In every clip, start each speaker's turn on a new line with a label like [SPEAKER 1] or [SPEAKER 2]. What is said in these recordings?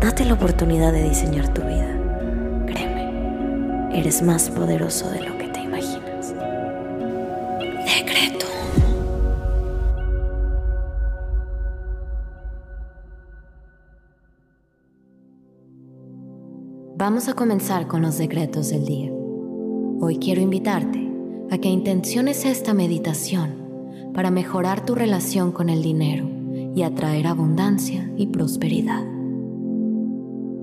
[SPEAKER 1] Date la oportunidad de diseñar tu vida. Créeme, eres más poderoso de lo que te imaginas. Decreto. Vamos a comenzar con los decretos del día. Hoy quiero invitarte a que intenciones esta meditación para mejorar tu relación con el dinero y atraer abundancia y prosperidad.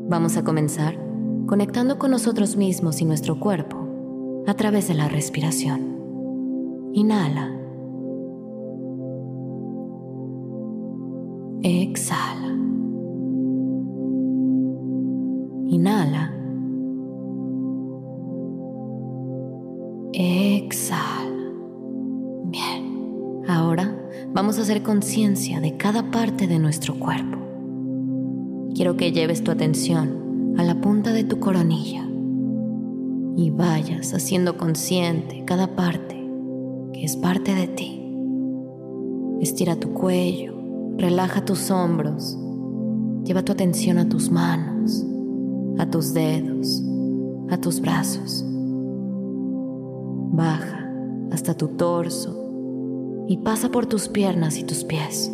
[SPEAKER 1] Vamos a comenzar conectando con nosotros mismos y nuestro cuerpo a través de la respiración. Inhala. Exhala. Inhala. Exhala. Bien. Ahora vamos a hacer conciencia de cada parte de nuestro cuerpo. Quiero que lleves tu atención a la punta de tu coronilla y vayas haciendo consciente cada parte que es parte de ti. Estira tu cuello, relaja tus hombros, lleva tu atención a tus manos, a tus dedos, a tus brazos. Baja hasta tu torso y pasa por tus piernas y tus pies.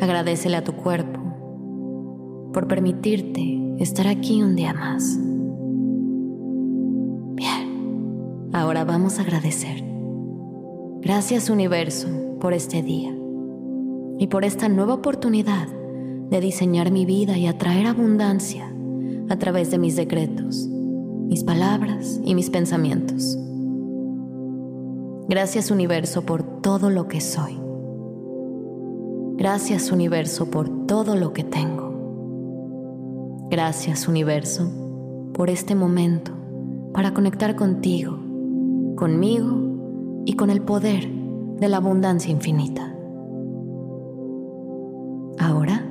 [SPEAKER 1] Agradecele a tu cuerpo por permitirte estar aquí un día más. Bien, ahora vamos a agradecer. Gracias universo por este día y por esta nueva oportunidad de diseñar mi vida y atraer abundancia a través de mis decretos, mis palabras y mis pensamientos. Gracias universo por todo lo que soy. Gracias universo por todo lo que tengo. Gracias universo por este momento para conectar contigo, conmigo y con el poder de la abundancia infinita. Ahora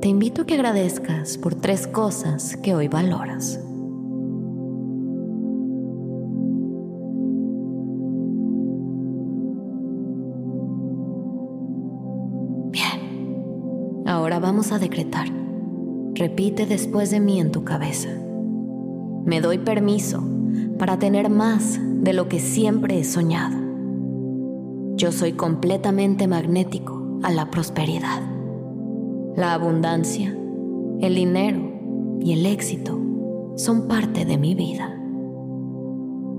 [SPEAKER 1] te invito a que agradezcas por tres cosas que hoy valoras. Ahora vamos a decretar. Repite después de mí en tu cabeza. Me doy permiso para tener más de lo que siempre he soñado. Yo soy completamente magnético a la prosperidad. La abundancia, el dinero y el éxito son parte de mi vida.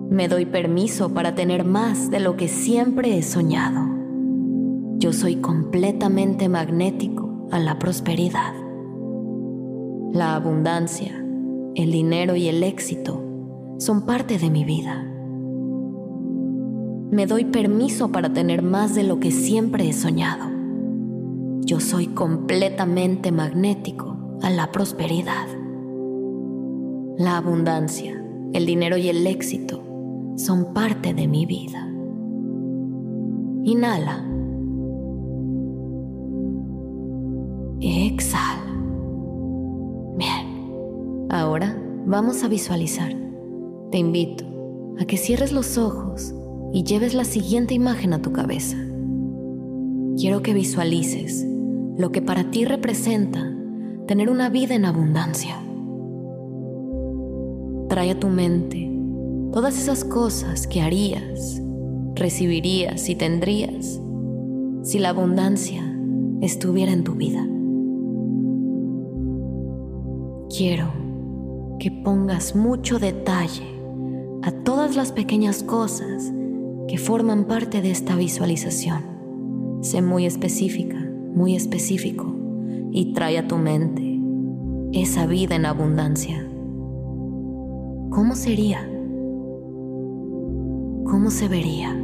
[SPEAKER 1] Me doy permiso para tener más de lo que siempre he soñado. Yo soy completamente magnético a la prosperidad. La abundancia, el dinero y el éxito son parte de mi vida. Me doy permiso para tener más de lo que siempre he soñado. Yo soy completamente magnético a la prosperidad. La abundancia, el dinero y el éxito son parte de mi vida. Inhala. Vamos a visualizar. Te invito a que cierres los ojos y lleves la siguiente imagen a tu cabeza. Quiero que visualices lo que para ti representa tener una vida en abundancia. Trae a tu mente todas esas cosas que harías, recibirías y tendrías si la abundancia estuviera en tu vida. Quiero que pongas mucho detalle a todas las pequeñas cosas que forman parte de esta visualización. Sé muy específica, muy específico y trae a tu mente esa vida en abundancia. ¿Cómo sería? ¿Cómo se vería?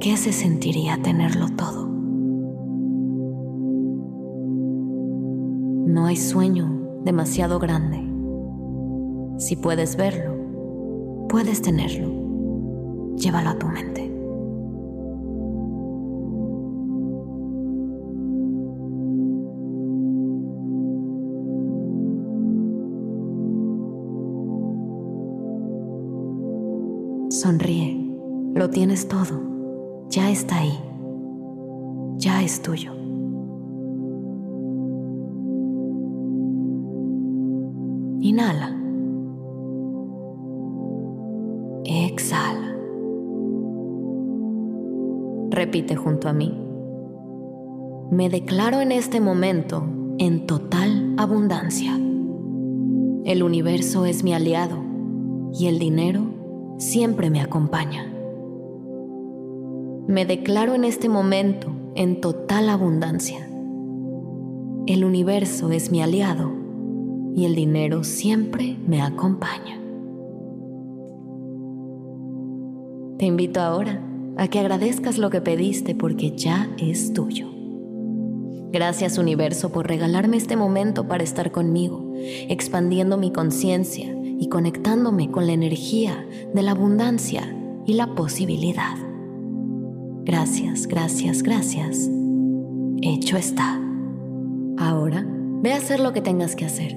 [SPEAKER 1] ¿Qué se sentiría tenerlo todo? No hay sueño demasiado grande. Si puedes verlo, puedes tenerlo. Llévalo a tu mente. Sonríe, lo tienes todo, ya está ahí, ya es tuyo. Inhala. Exhala. Repite junto a mí. Me declaro en este momento en total abundancia. El universo es mi aliado y el dinero siempre me acompaña. Me declaro en este momento en total abundancia. El universo es mi aliado y el dinero siempre me acompaña. Te invito ahora a que agradezcas lo que pediste porque ya es tuyo. Gracias universo por regalarme este momento para estar conmigo, expandiendo mi conciencia y conectándome con la energía de la abundancia y la posibilidad. Gracias, gracias, gracias. Hecho está. Ahora, ve a hacer lo que tengas que hacer,